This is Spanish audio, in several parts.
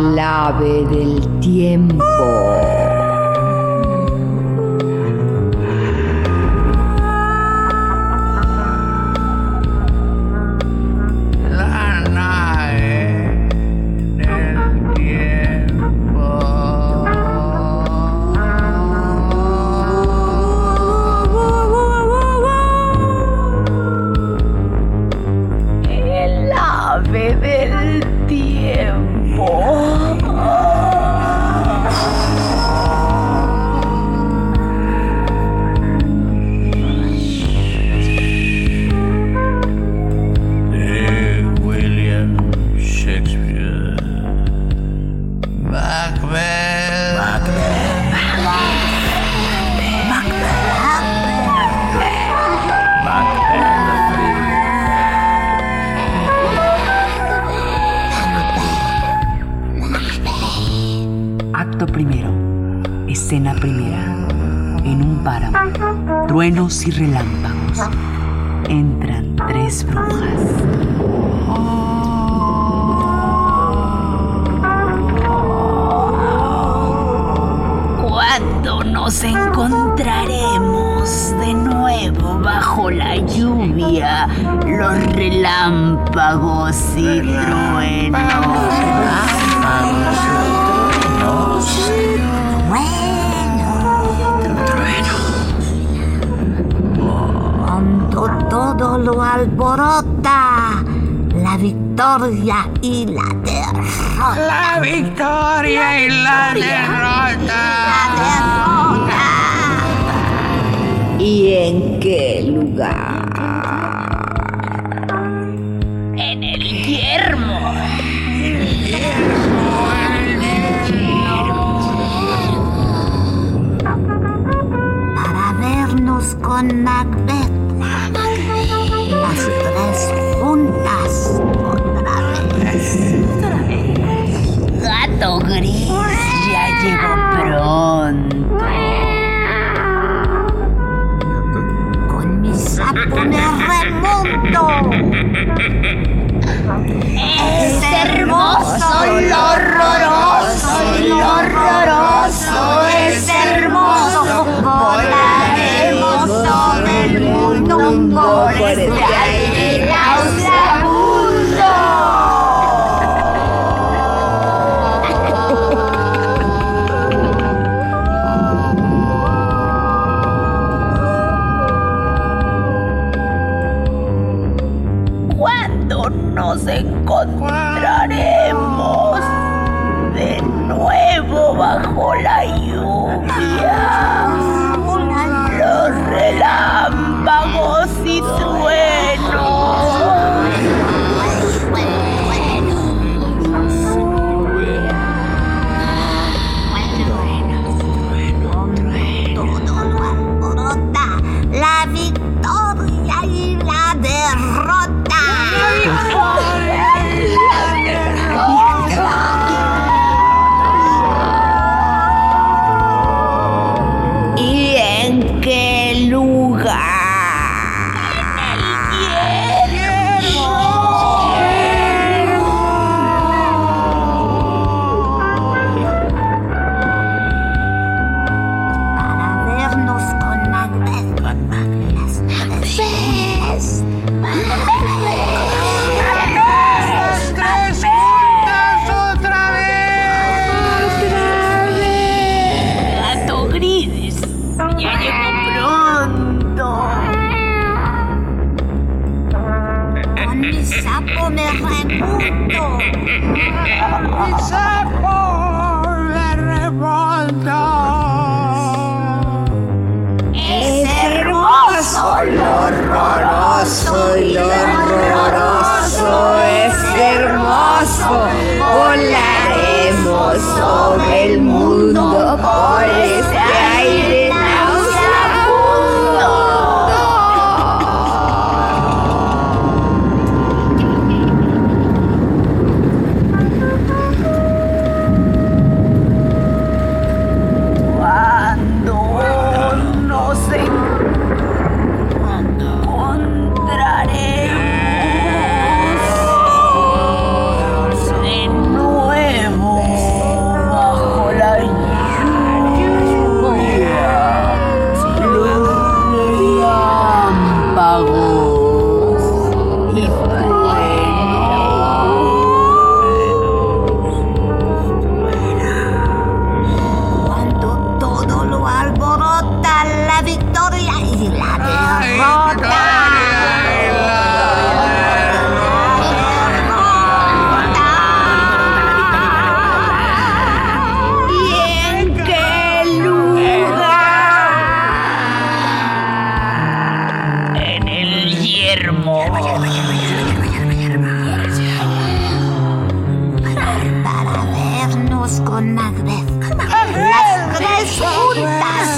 Clave del tiempo. Nos encontraremos de nuevo bajo la lluvia, los relámpagos y truenos? Cuando todo lo alborota, la victoria y la derrota. La victoria y la derrota. ¿Y en qué lugar? En el yermo. Para vernos con Macbeth. okay.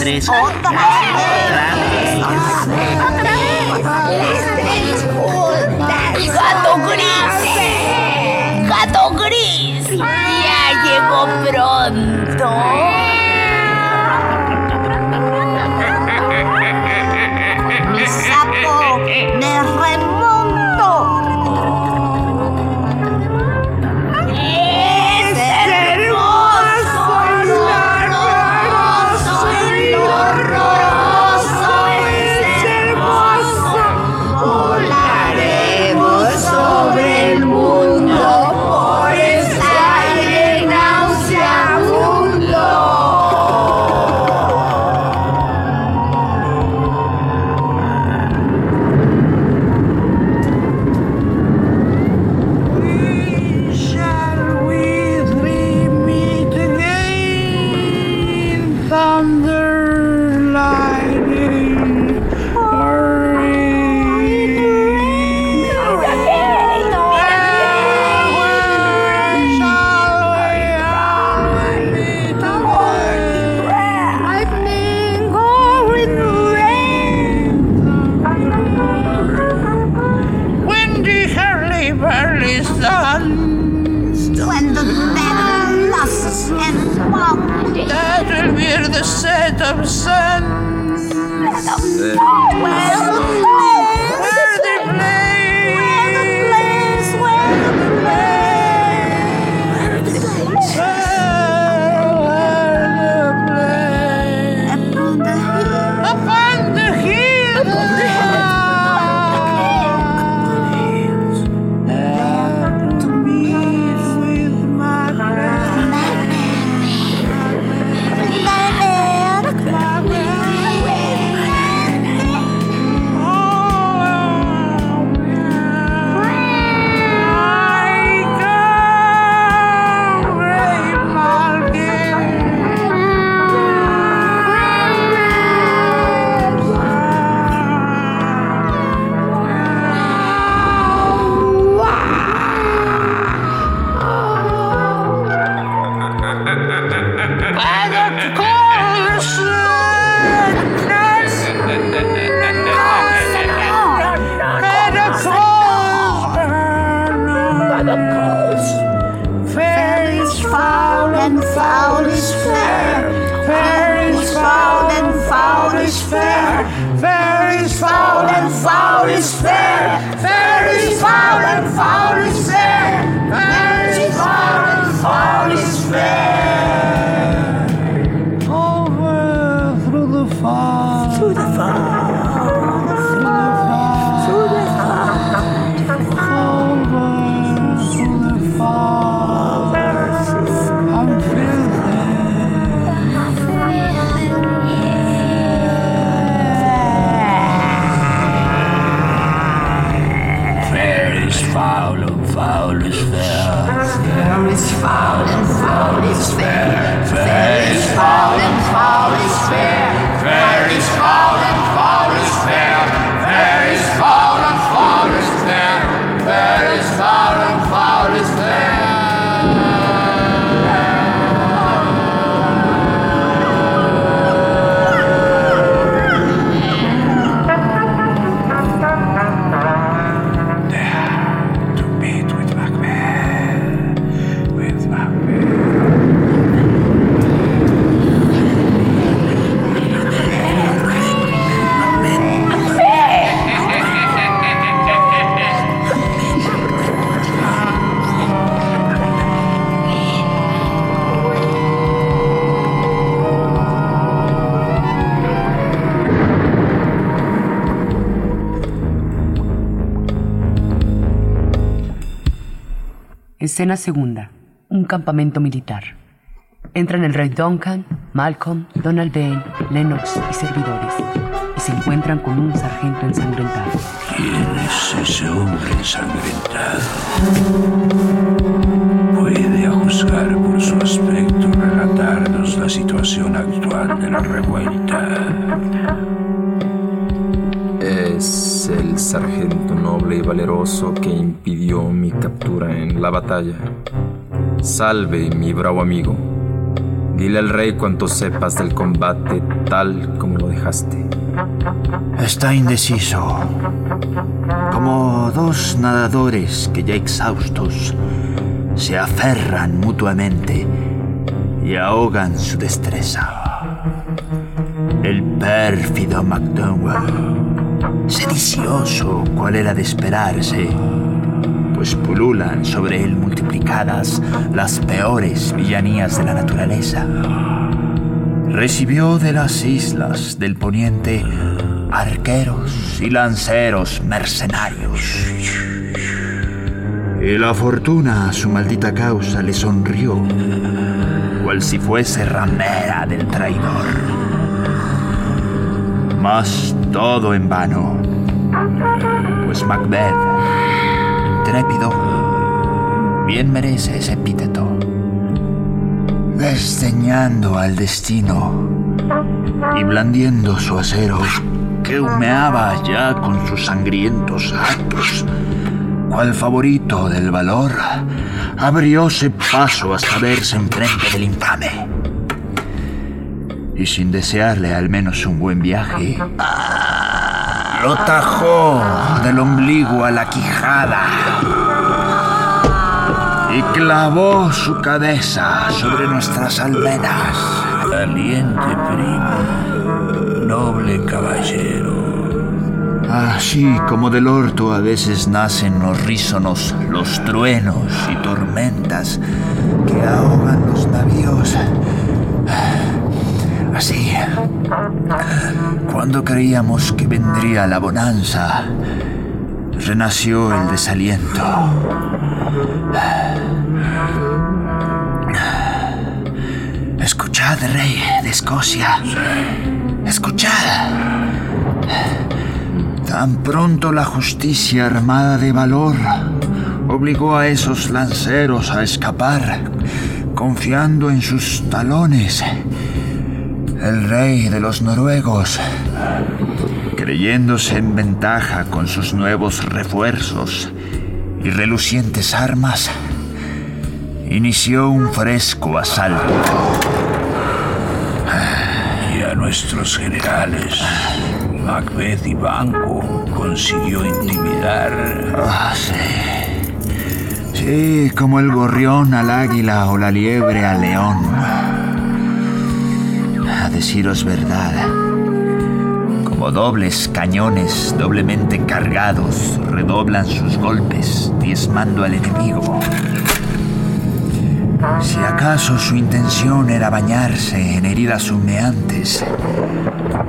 tres. ¡Otra vez! ¡Otra vez! ¡Otra vez! Gato gris! ¡Gato gris! ¡Ya llegó ah. pronto! Escena segunda. Un campamento militar. Entran el rey Duncan, Malcolm, Donald Bain, Lennox y servidores. Y se encuentran con un sargento ensangrentado. ¿Quién es ese hombre ensangrentado? Puede, a juzgar por su aspecto, relatarnos la situación actual de la revuelta. Es sargento noble y valeroso que impidió mi captura en la batalla. Salve, mi bravo amigo. Dile al rey cuanto sepas del combate tal como lo dejaste. Está indeciso. Como dos nadadores que ya exhaustos se aferran mutuamente y ahogan su destreza. El pérfido MacDonald, sedicioso cual era de esperarse, pues pululan sobre él multiplicadas las peores villanías de la naturaleza. Recibió de las islas del poniente arqueros y lanceros mercenarios. Y la fortuna a su maldita causa le sonrió, cual si fuese ramera del traidor. Mas todo en vano, pues Macbeth, intrépido, bien merece ese epíteto. Desdeñando al destino. Y blandiendo su acero, que humeaba ya con sus sangrientos actos, cual favorito del valor, abrióse paso hasta verse enfrente del infame. Y sin desearle al menos un buen viaje, lo tajó del ombligo a la quijada y clavó su cabeza sobre nuestras almenas. Valiente primo, noble caballero. Así como del orto a veces nacen los rízonos, los truenos y tormentas que ahogan los navíos. Así, cuando creíamos que vendría la bonanza, renació el desaliento. Escuchad, rey de Escocia. Escuchad. Tan pronto la justicia armada de valor obligó a esos lanceros a escapar, confiando en sus talones. El rey de los noruegos, creyéndose en ventaja con sus nuevos refuerzos y relucientes armas, inició un fresco asalto. Y a nuestros generales, Macbeth y Banco, consiguió intimidar. Ah, sí. Sí, como el gorrión al águila o la liebre al león. Deciros verdad, como dobles cañones doblemente cargados redoblan sus golpes, diezmando al enemigo. Si acaso su intención era bañarse en heridas humeantes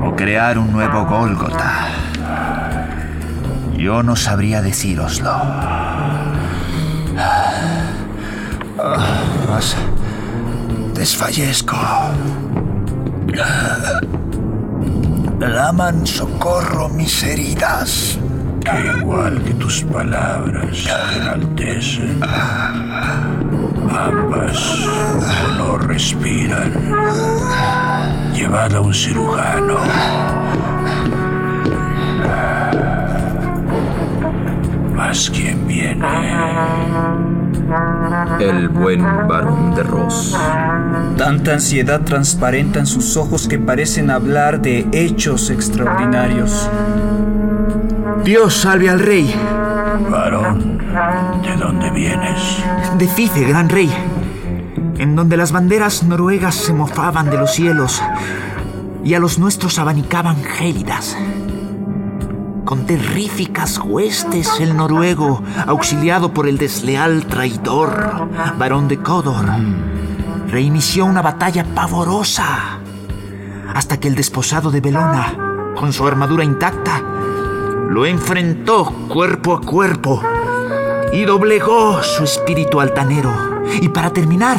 o crear un nuevo Gólgota, yo no sabría decíroslo. Mas desfallezco. Laman socorro mis heridas. Que igual que tus palabras enaltecen, ambas no respiran. Llevad a un cirujano. Mas quien viene, El buen varón de Ross. Tanta ansiedad transparenta en sus ojos que parecen hablar de hechos extraordinarios. Dios salve al rey. varón, ¿de dónde vienes? De Fife, gran rey. En donde las banderas noruegas se mofaban de los cielos y a los nuestros abanicaban gélidas. Con terríficas huestes el noruego, auxiliado por el desleal traidor, varón de Codor, reinició una batalla pavorosa, hasta que el desposado de Belona, con su armadura intacta, lo enfrentó cuerpo a cuerpo y doblegó su espíritu altanero. Y para terminar,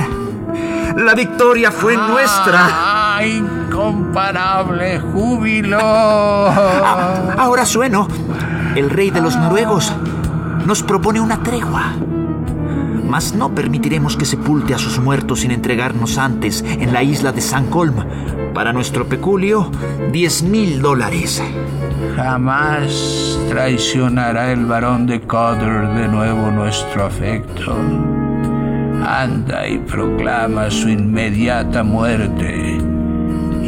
la victoria fue nuestra. ¡Ah, incomparable júbilo! Ah, ahora sueno. El rey de los noruegos nos propone una tregua. Mas no permitiremos que sepulte a sus muertos sin entregarnos antes en la isla de San Colm. Para nuestro peculio, 10 mil dólares. Jamás traicionará el varón de Coder de nuevo nuestro afecto. Anda y proclama su inmediata muerte.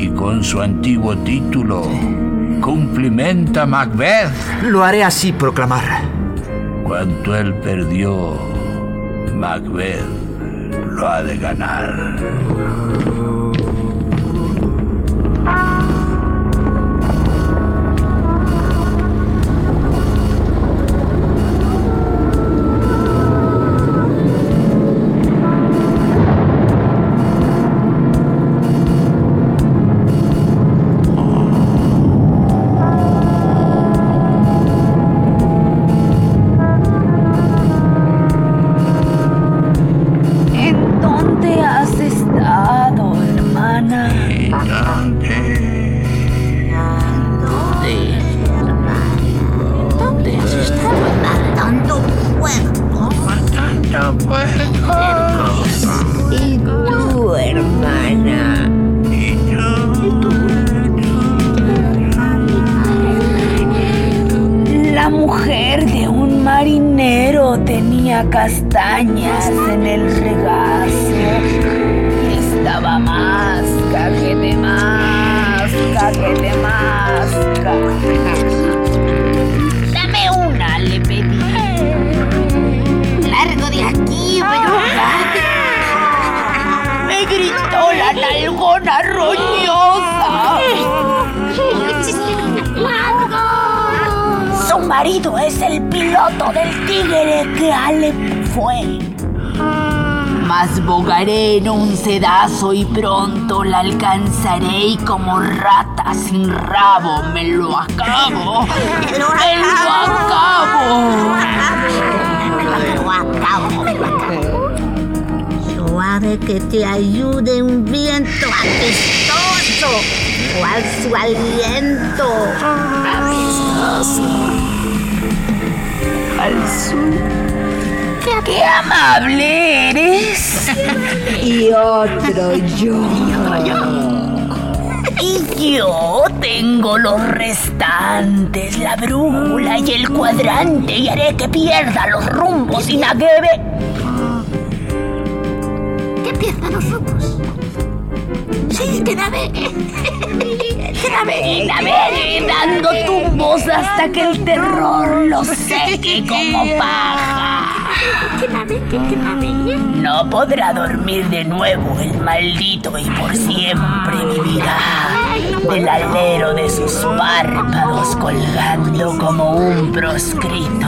Y con su antiguo título, cumplimenta Macbeth. Lo haré así proclamar. Cuanto él perdió, Macbeth lo ha de ganar. Castañas en el regazo estaba masca que masca que masca. Marido es el piloto del tigre que Alep fue. Mas bogaré en un sedazo y pronto la alcanzaré y como rata sin rabo me lo acabo. ¡Me lo acabo! Lo acabo. Suave que te ayude un viento apestoso. ¿Cuál su aliento? Al sur. ¡Qué amable eres! y otro yo. Y yo tengo los restantes, la brújula y el cuadrante, y haré que pierda los rumbos y nagueve. ¿Qué pierda los rumbos? Sí, que navegue. Que navegue. Navegue dando tumbos hasta que el terror los seque como paja. No podrá dormir de nuevo el maldito y por siempre vivirá del alero de sus párpados colgando como un proscrito.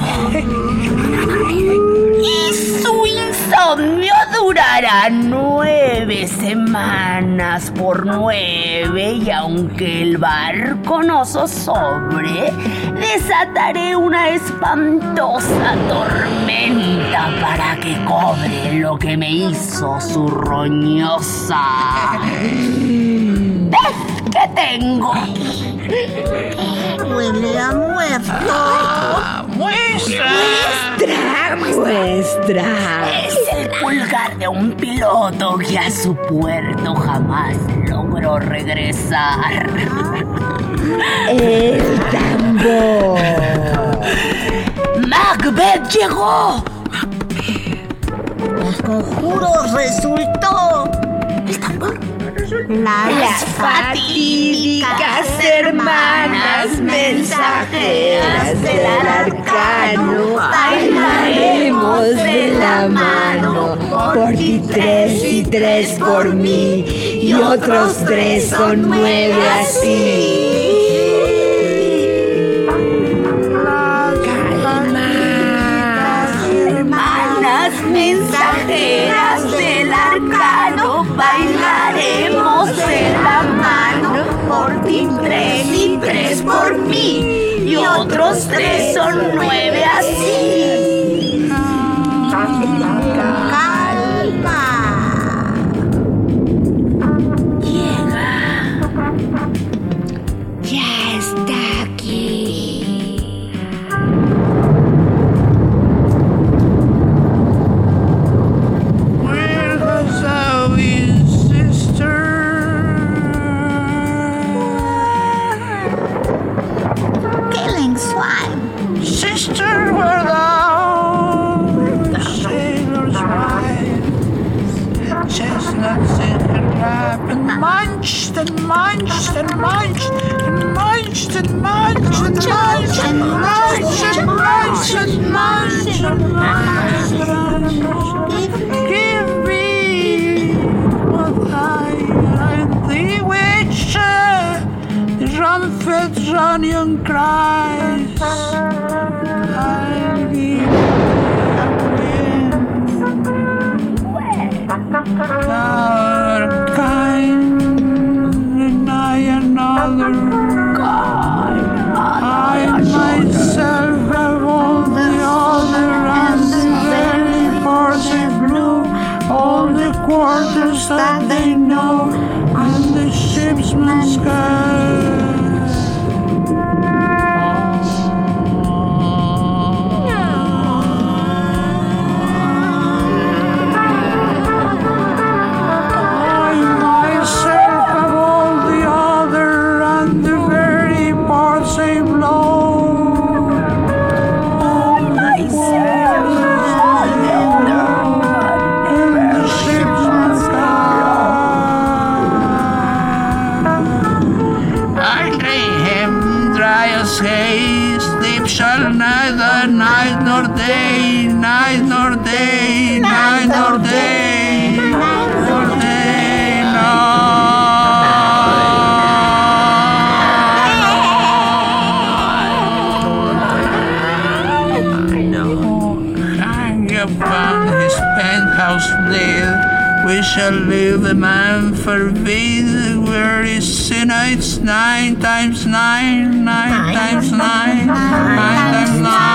Y su insomnio durará nueve semanas por nueve y aunque el barco no zozobre, desataré una espantosa tormenta para que cobre lo que me hizo su roñosa. ¿Ves qué tengo? Huele a muerto. ¡Muestra! Es el pulgar de un piloto que a su puerto jamás logró regresar. El tambor. Macbeth llegó. El conjuro resultó. El tambor. Las fatídicas hermanas mensajeras del arcano bailaremos de la mano por ti tres y tres por mí y otros tres son nueve así. Hermanas mensajeras tres y tres por mí y otros tres son nueve así. We shall live a man for thee, where is sin nights nine times nine, nine times nine, nine times nine.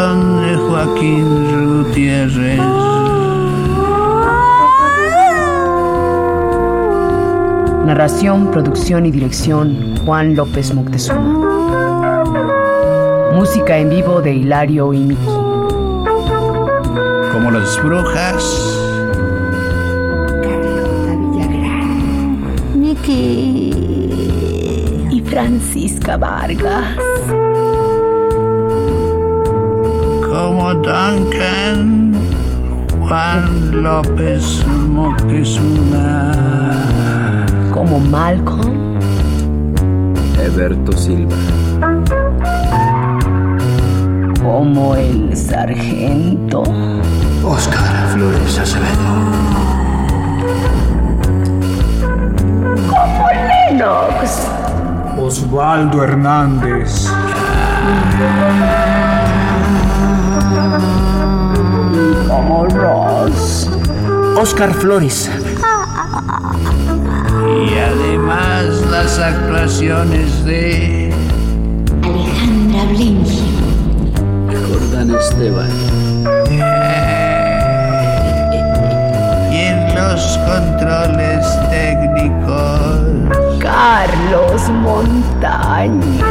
Traducción de Joaquín Gutiérrez. Narración, producción y dirección Juan López Moctezuma. Música en vivo de Hilario y Miki. Como las brujas. Miki. Y Francisca Vargas. Como Duncan. Juan López Moctezuma. Como Malcolm. Eberto Silva. Como el sargento. Oscar Flores Acevedo. Lennox. Osvaldo Hernández. Como Ross. Oscar Flores. Y además las actuaciones de Alejandra Blinky. Jordán Esteban. y en los controles técnicos Carlos Montaño.